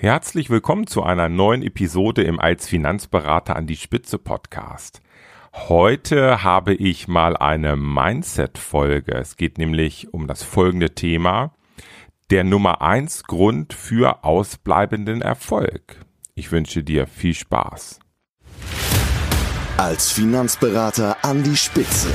Herzlich willkommen zu einer neuen Episode im Als Finanzberater an die Spitze Podcast. Heute habe ich mal eine Mindset-Folge. Es geht nämlich um das folgende Thema. Der Nummer eins Grund für ausbleibenden Erfolg. Ich wünsche dir viel Spaß. Als Finanzberater an die Spitze.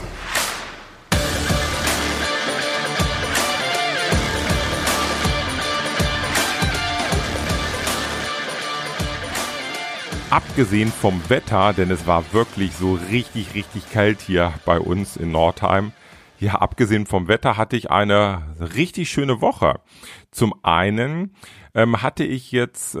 Abgesehen vom Wetter, denn es war wirklich so richtig, richtig kalt hier bei uns in Nordheim. Ja, abgesehen vom Wetter hatte ich eine richtig schöne Woche. Zum einen ähm, hatte ich jetzt, äh,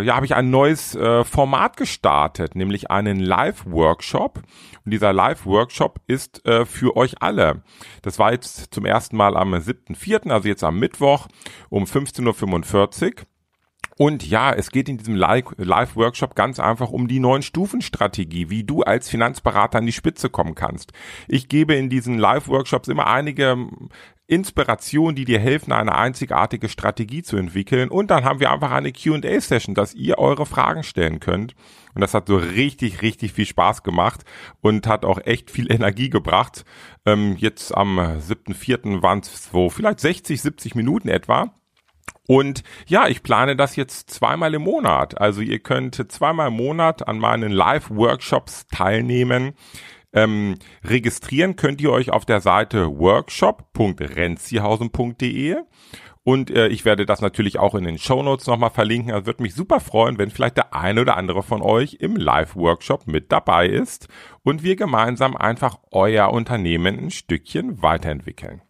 ja, habe ich ein neues äh, Format gestartet, nämlich einen Live-Workshop. Und dieser Live-Workshop ist äh, für euch alle. Das war jetzt zum ersten Mal am 7.4., also jetzt am Mittwoch um 15.45 Uhr. Und ja, es geht in diesem Live-Workshop ganz einfach um die neuen Stufenstrategie, wie du als Finanzberater an die Spitze kommen kannst. Ich gebe in diesen Live-Workshops immer einige Inspirationen, die dir helfen, eine einzigartige Strategie zu entwickeln. Und dann haben wir einfach eine Q&A-Session, dass ihr eure Fragen stellen könnt. Und das hat so richtig, richtig viel Spaß gemacht und hat auch echt viel Energie gebracht. Ähm, jetzt am 7.4. waren es so vielleicht 60, 70 Minuten etwa. Und ja, ich plane das jetzt zweimal im Monat. Also ihr könnt zweimal im Monat an meinen Live-Workshops teilnehmen. Ähm, registrieren könnt ihr euch auf der Seite workshop.renzihausen.de und äh, ich werde das natürlich auch in den Show Notes nochmal verlinken. Also würde mich super freuen, wenn vielleicht der eine oder andere von euch im Live-Workshop mit dabei ist und wir gemeinsam einfach euer Unternehmen ein Stückchen weiterentwickeln.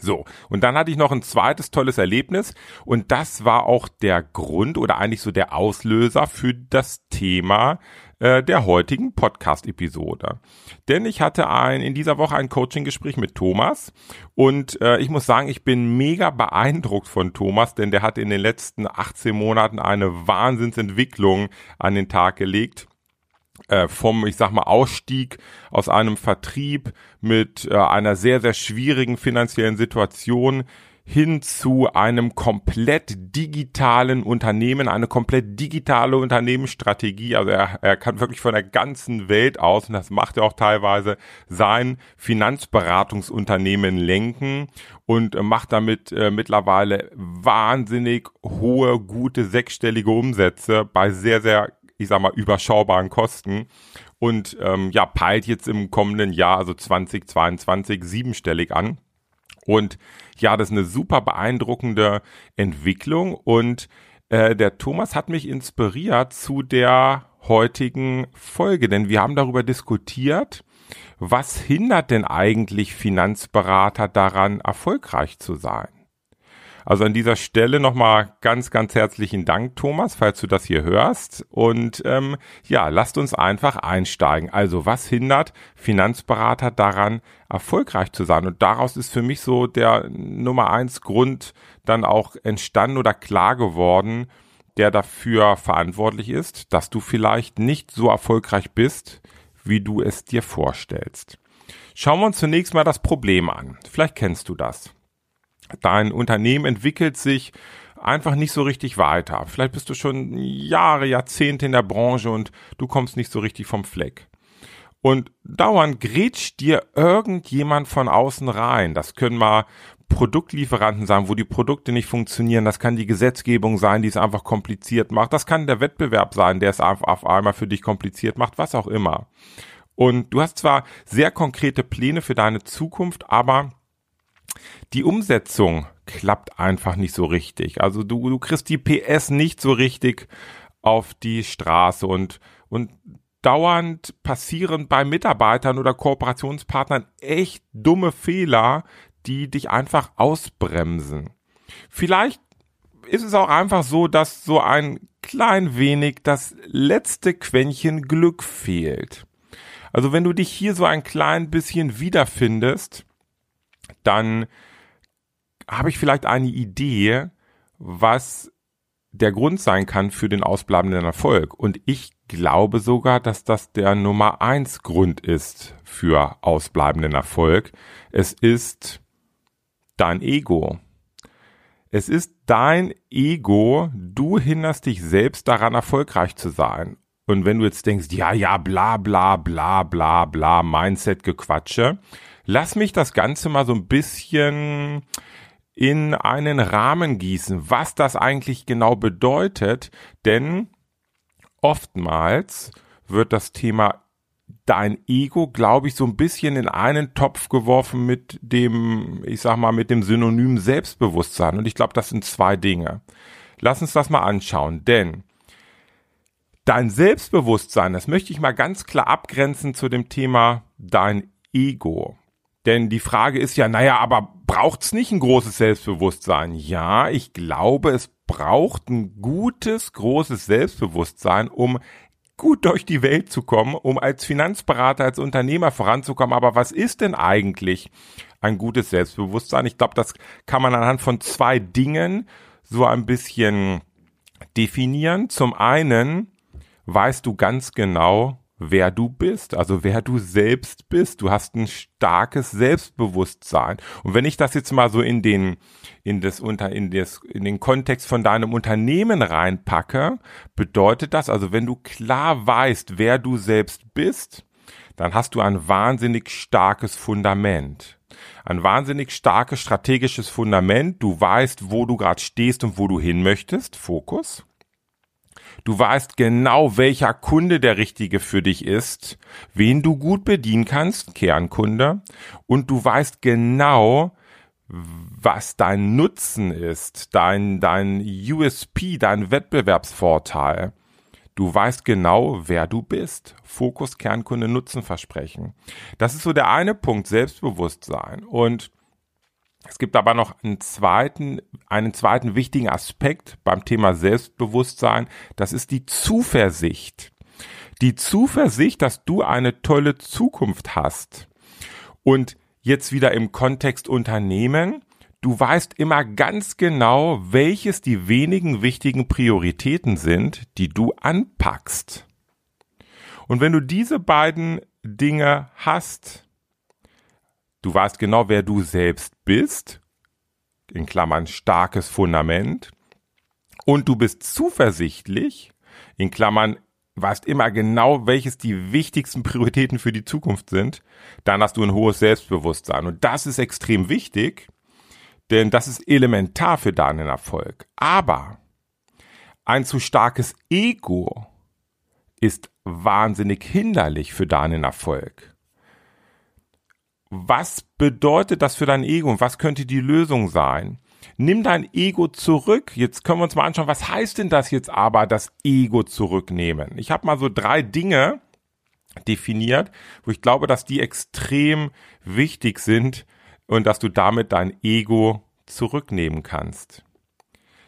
So, und dann hatte ich noch ein zweites tolles Erlebnis. Und das war auch der Grund oder eigentlich so der Auslöser für das Thema äh, der heutigen Podcast-Episode. Denn ich hatte ein, in dieser Woche ein Coaching-Gespräch mit Thomas. Und äh, ich muss sagen, ich bin mega beeindruckt von Thomas, denn der hat in den letzten 18 Monaten eine Wahnsinnsentwicklung an den Tag gelegt äh, vom, ich sag mal, Ausstieg aus einem Vertrieb mit äh, einer sehr, sehr schwierigen finanziellen Situation hin zu einem komplett digitalen Unternehmen, eine komplett digitale Unternehmensstrategie. Also er, er kann wirklich von der ganzen Welt aus, und das macht er auch teilweise, sein Finanzberatungsunternehmen lenken und macht damit äh, mittlerweile wahnsinnig hohe, gute sechsstellige Umsätze bei sehr, sehr ich sag mal, überschaubaren Kosten und ähm, ja, peilt jetzt im kommenden Jahr, also 2022, siebenstellig an. Und ja, das ist eine super beeindruckende Entwicklung und äh, der Thomas hat mich inspiriert zu der heutigen Folge, denn wir haben darüber diskutiert, was hindert denn eigentlich Finanzberater daran, erfolgreich zu sein? Also an dieser Stelle nochmal ganz, ganz herzlichen Dank, Thomas, falls du das hier hörst. Und ähm, ja, lasst uns einfach einsteigen. Also was hindert Finanzberater daran, erfolgreich zu sein? Und daraus ist für mich so der Nummer eins Grund dann auch entstanden oder klar geworden, der dafür verantwortlich ist, dass du vielleicht nicht so erfolgreich bist, wie du es dir vorstellst. Schauen wir uns zunächst mal das Problem an. Vielleicht kennst du das dein Unternehmen entwickelt sich einfach nicht so richtig weiter. Vielleicht bist du schon Jahre, Jahrzehnte in der Branche und du kommst nicht so richtig vom Fleck. Und dauernd grätscht dir irgendjemand von außen rein. Das können mal Produktlieferanten sein, wo die Produkte nicht funktionieren. Das kann die Gesetzgebung sein, die es einfach kompliziert macht. Das kann der Wettbewerb sein, der es auf einmal für dich kompliziert macht, was auch immer. Und du hast zwar sehr konkrete Pläne für deine Zukunft, aber die Umsetzung klappt einfach nicht so richtig. Also du, du kriegst die PS nicht so richtig auf die Straße und, und dauernd passieren bei Mitarbeitern oder Kooperationspartnern echt dumme Fehler, die dich einfach ausbremsen. Vielleicht ist es auch einfach so, dass so ein klein wenig das letzte Quäntchen Glück fehlt. Also wenn du dich hier so ein klein bisschen wiederfindest, dann habe ich vielleicht eine Idee, was der Grund sein kann für den ausbleibenden Erfolg. Und ich glaube sogar, dass das der Nummer eins Grund ist für ausbleibenden Erfolg. Es ist dein Ego. Es ist dein Ego, du hinderst dich selbst daran, erfolgreich zu sein. Und wenn du jetzt denkst, ja, ja, bla, bla, bla, bla, bla, Mindset-Gequatsche, lass mich das Ganze mal so ein bisschen in einen Rahmen gießen, was das eigentlich genau bedeutet, denn oftmals wird das Thema dein Ego, glaube ich, so ein bisschen in einen Topf geworfen mit dem, ich sag mal, mit dem Synonym Selbstbewusstsein. Und ich glaube, das sind zwei Dinge. Lass uns das mal anschauen, denn dein Selbstbewusstsein, das möchte ich mal ganz klar abgrenzen zu dem Thema dein Ego. Denn die Frage ist ja, naja, aber braucht's nicht ein großes Selbstbewusstsein? Ja, ich glaube, es braucht ein gutes, großes Selbstbewusstsein, um gut durch die Welt zu kommen, um als Finanzberater, als Unternehmer voranzukommen. Aber was ist denn eigentlich ein gutes Selbstbewusstsein? Ich glaube, das kann man anhand von zwei Dingen so ein bisschen definieren. Zum einen weißt du ganz genau, wer du bist, also wer du selbst bist. Du hast ein starkes Selbstbewusstsein. Und wenn ich das jetzt mal so in den, in das unter, in das, in den Kontext von deinem Unternehmen reinpacke, bedeutet das, also wenn du klar weißt, wer du selbst bist, dann hast du ein wahnsinnig starkes Fundament. Ein wahnsinnig starkes strategisches Fundament. Du weißt, wo du gerade stehst und wo du hin möchtest. Fokus. Du weißt genau, welcher Kunde der richtige für dich ist, wen du gut bedienen kannst, Kernkunde, und du weißt genau, was dein Nutzen ist, dein, dein USP, dein Wettbewerbsvorteil. Du weißt genau, wer du bist. Fokus, Kernkunde, Nutzenversprechen. Das ist so der eine Punkt, Selbstbewusstsein. Und es gibt aber noch einen zweiten, einen zweiten wichtigen Aspekt beim Thema Selbstbewusstsein. Das ist die Zuversicht. Die Zuversicht, dass du eine tolle Zukunft hast. Und jetzt wieder im Kontext Unternehmen. Du weißt immer ganz genau, welches die wenigen wichtigen Prioritäten sind, die du anpackst. Und wenn du diese beiden Dinge hast, Du weißt genau, wer du selbst bist, in Klammern starkes Fundament, und du bist zuversichtlich, in Klammern weißt immer genau, welches die wichtigsten Prioritäten für die Zukunft sind, dann hast du ein hohes Selbstbewusstsein. Und das ist extrem wichtig, denn das ist elementar für deinen Erfolg. Aber ein zu starkes Ego ist wahnsinnig hinderlich für deinen Erfolg was bedeutet das für dein Ego und was könnte die Lösung sein? Nimm dein Ego zurück. Jetzt können wir uns mal anschauen, was heißt denn das jetzt aber, das Ego zurücknehmen? Ich habe mal so drei Dinge definiert, wo ich glaube, dass die extrem wichtig sind und dass du damit dein Ego zurücknehmen kannst.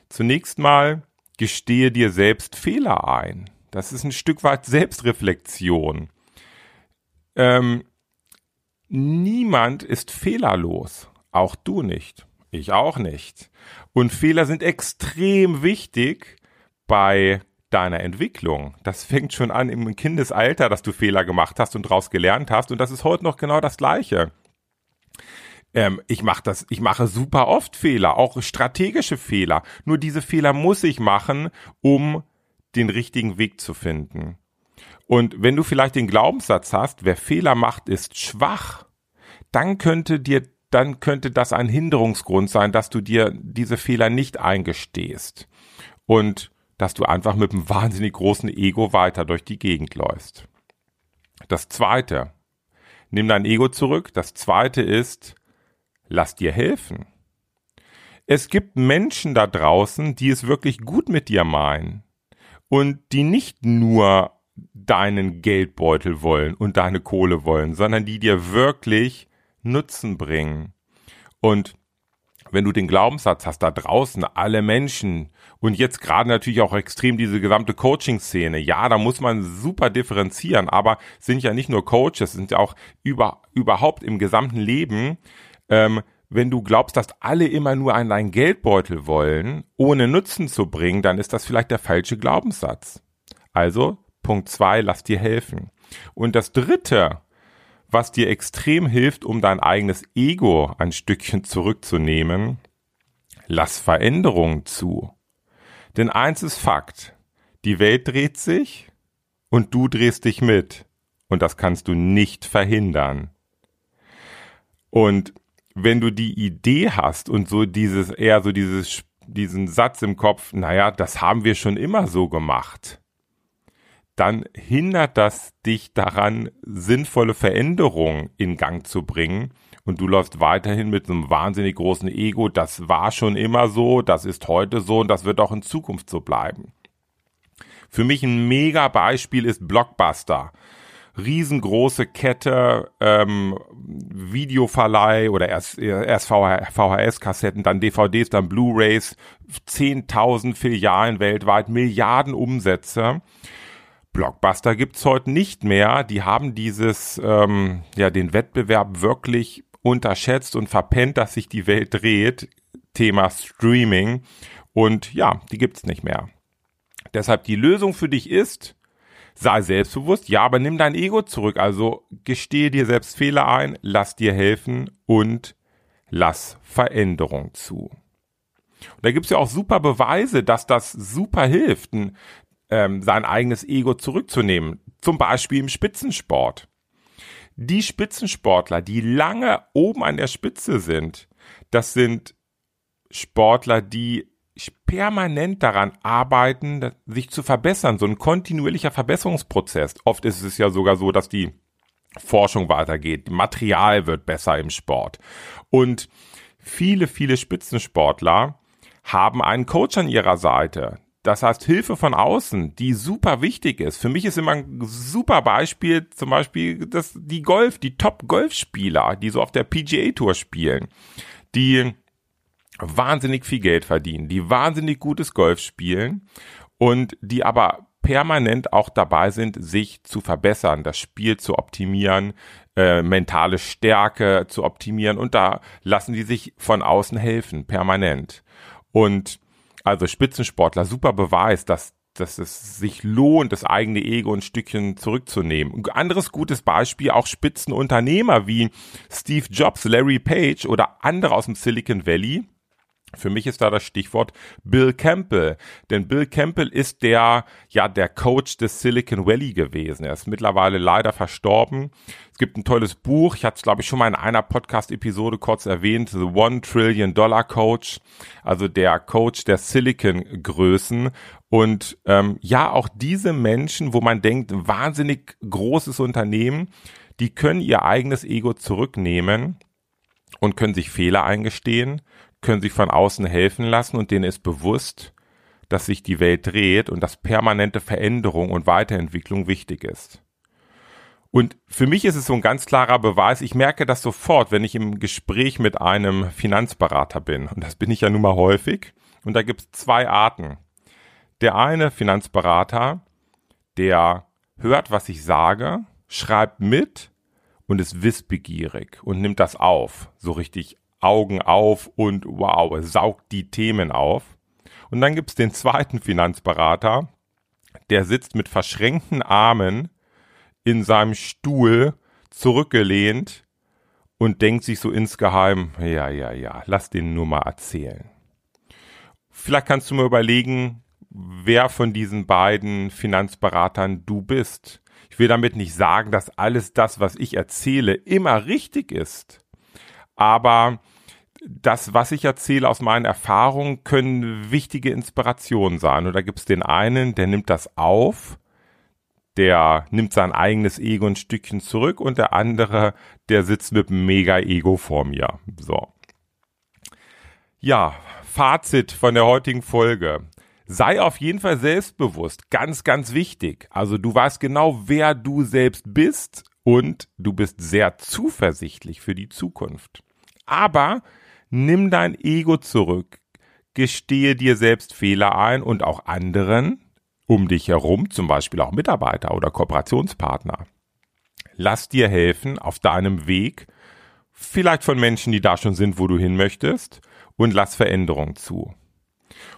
Zunächst mal gestehe dir selbst Fehler ein. Das ist ein Stück weit Selbstreflexion. Ähm, Niemand ist fehlerlos. Auch du nicht. Ich auch nicht. Und Fehler sind extrem wichtig bei deiner Entwicklung. Das fängt schon an im Kindesalter, dass du Fehler gemacht hast und daraus gelernt hast. Und das ist heute noch genau das Gleiche. Ähm, ich mache das, ich mache super oft Fehler, auch strategische Fehler. Nur diese Fehler muss ich machen, um den richtigen Weg zu finden. Und wenn du vielleicht den Glaubenssatz hast, wer Fehler macht, ist schwach, dann könnte dir, dann könnte das ein Hinderungsgrund sein, dass du dir diese Fehler nicht eingestehst. Und dass du einfach mit einem wahnsinnig großen Ego weiter durch die Gegend läufst. Das zweite, nimm dein Ego zurück. Das zweite ist, lass dir helfen. Es gibt Menschen da draußen, die es wirklich gut mit dir meinen und die nicht nur deinen Geldbeutel wollen und deine Kohle wollen, sondern die dir wirklich Nutzen bringen. Und wenn du den Glaubenssatz hast, da draußen alle Menschen und jetzt gerade natürlich auch extrem diese gesamte Coaching-Szene, ja, da muss man super differenzieren, aber sind ja nicht nur Coaches, sind ja auch über, überhaupt im gesamten Leben, ähm, wenn du glaubst, dass alle immer nur an deinen Geldbeutel wollen, ohne Nutzen zu bringen, dann ist das vielleicht der falsche Glaubenssatz. Also, Punkt zwei, lass dir helfen. Und das dritte, was dir extrem hilft, um dein eigenes Ego ein Stückchen zurückzunehmen, lass Veränderungen zu. Denn eins ist Fakt, die Welt dreht sich und du drehst dich mit. Und das kannst du nicht verhindern. Und wenn du die Idee hast und so dieses, eher so dieses, diesen Satz im Kopf, naja, das haben wir schon immer so gemacht dann hindert das dich daran, sinnvolle Veränderungen in Gang zu bringen. Und du läufst weiterhin mit einem wahnsinnig großen Ego. Das war schon immer so, das ist heute so und das wird auch in Zukunft so bleiben. Für mich ein mega Beispiel ist Blockbuster. Riesengroße Kette, ähm, Videoverleih oder erst, erst VHS-Kassetten, dann DVDs, dann Blu-rays, 10.000 Filialen weltweit, Milliarden Umsätze. Blockbuster gibt's heute nicht mehr. Die haben dieses, ähm, ja, den Wettbewerb wirklich unterschätzt und verpennt, dass sich die Welt dreht. Thema Streaming. Und ja, die gibt's nicht mehr. Deshalb die Lösung für dich ist, sei selbstbewusst, ja, aber nimm dein Ego zurück. Also gestehe dir selbst Fehler ein, lass dir helfen und lass Veränderung zu. Und da gibt's ja auch super Beweise, dass das super hilft. Ähm, sein eigenes Ego zurückzunehmen. Zum Beispiel im Spitzensport. Die Spitzensportler, die lange oben an der Spitze sind, das sind Sportler, die permanent daran arbeiten, sich zu verbessern, so ein kontinuierlicher Verbesserungsprozess. Oft ist es ja sogar so, dass die Forschung weitergeht, Material wird besser im Sport. Und viele, viele Spitzensportler haben einen Coach an ihrer Seite, das heißt, Hilfe von außen, die super wichtig ist. Für mich ist immer ein super Beispiel zum Beispiel das, die Golf, die Top-Golfspieler, die so auf der PGA-Tour spielen, die wahnsinnig viel Geld verdienen, die wahnsinnig gutes Golf spielen und die aber permanent auch dabei sind, sich zu verbessern, das Spiel zu optimieren, äh, mentale Stärke zu optimieren und da lassen die sich von außen helfen, permanent. Und also Spitzensportler, super Beweis, dass dass es sich lohnt, das eigene Ego ein Stückchen zurückzunehmen. Ein anderes gutes Beispiel, auch Spitzenunternehmer wie Steve Jobs, Larry Page oder andere aus dem Silicon Valley, für mich ist da das Stichwort Bill Campbell. Denn Bill Campbell ist der, ja, der Coach des Silicon Valley gewesen. Er ist mittlerweile leider verstorben. Es gibt ein tolles Buch. Ich hatte es, glaube ich, schon mal in einer Podcast-Episode kurz erwähnt. The One Trillion Dollar Coach. Also der Coach der Silicon-Größen. Und ähm, ja, auch diese Menschen, wo man denkt, wahnsinnig großes Unternehmen, die können ihr eigenes Ego zurücknehmen und können sich Fehler eingestehen können sich von außen helfen lassen und denen ist bewusst, dass sich die Welt dreht und dass permanente Veränderung und Weiterentwicklung wichtig ist. Und für mich ist es so ein ganz klarer Beweis, ich merke das sofort, wenn ich im Gespräch mit einem Finanzberater bin. Und das bin ich ja nun mal häufig. Und da gibt es zwei Arten. Der eine Finanzberater, der hört, was ich sage, schreibt mit und ist wissbegierig und nimmt das auf, so richtig Augen auf und wow, saugt die Themen auf. Und dann gibt's den zweiten Finanzberater, der sitzt mit verschränkten Armen in seinem Stuhl zurückgelehnt und denkt sich so insgeheim, ja, ja, ja, lass den nur mal erzählen. Vielleicht kannst du mir überlegen, wer von diesen beiden Finanzberatern du bist. Ich will damit nicht sagen, dass alles das, was ich erzähle, immer richtig ist. Aber das, was ich erzähle aus meinen Erfahrungen, können wichtige Inspirationen sein. Und da gibt es den einen, der nimmt das auf, der nimmt sein eigenes Ego ein Stückchen zurück und der andere, der sitzt mit einem Mega-Ego vor mir. So. Ja, Fazit von der heutigen Folge. Sei auf jeden Fall selbstbewusst. Ganz, ganz wichtig. Also du weißt genau, wer du selbst bist und du bist sehr zuversichtlich für die Zukunft. Aber Nimm dein Ego zurück, gestehe dir selbst Fehler ein und auch anderen um dich herum, zum Beispiel auch Mitarbeiter oder Kooperationspartner. Lass dir helfen auf deinem Weg, vielleicht von Menschen, die da schon sind, wo du hin möchtest, und lass Veränderung zu.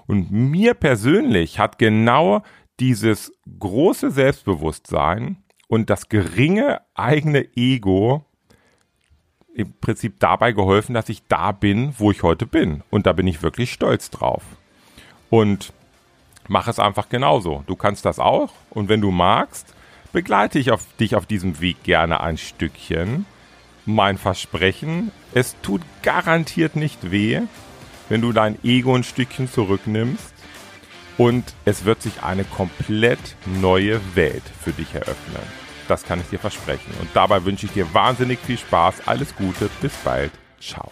Und mir persönlich hat genau dieses große Selbstbewusstsein und das geringe eigene Ego im Prinzip dabei geholfen, dass ich da bin, wo ich heute bin. Und da bin ich wirklich stolz drauf. Und mach es einfach genauso. Du kannst das auch. Und wenn du magst, begleite ich auf, dich auf diesem Weg gerne ein Stückchen. Mein Versprechen, es tut garantiert nicht weh, wenn du dein Ego ein Stückchen zurücknimmst. Und es wird sich eine komplett neue Welt für dich eröffnen. Das kann ich dir versprechen. Und dabei wünsche ich dir wahnsinnig viel Spaß. Alles Gute. Bis bald. Ciao.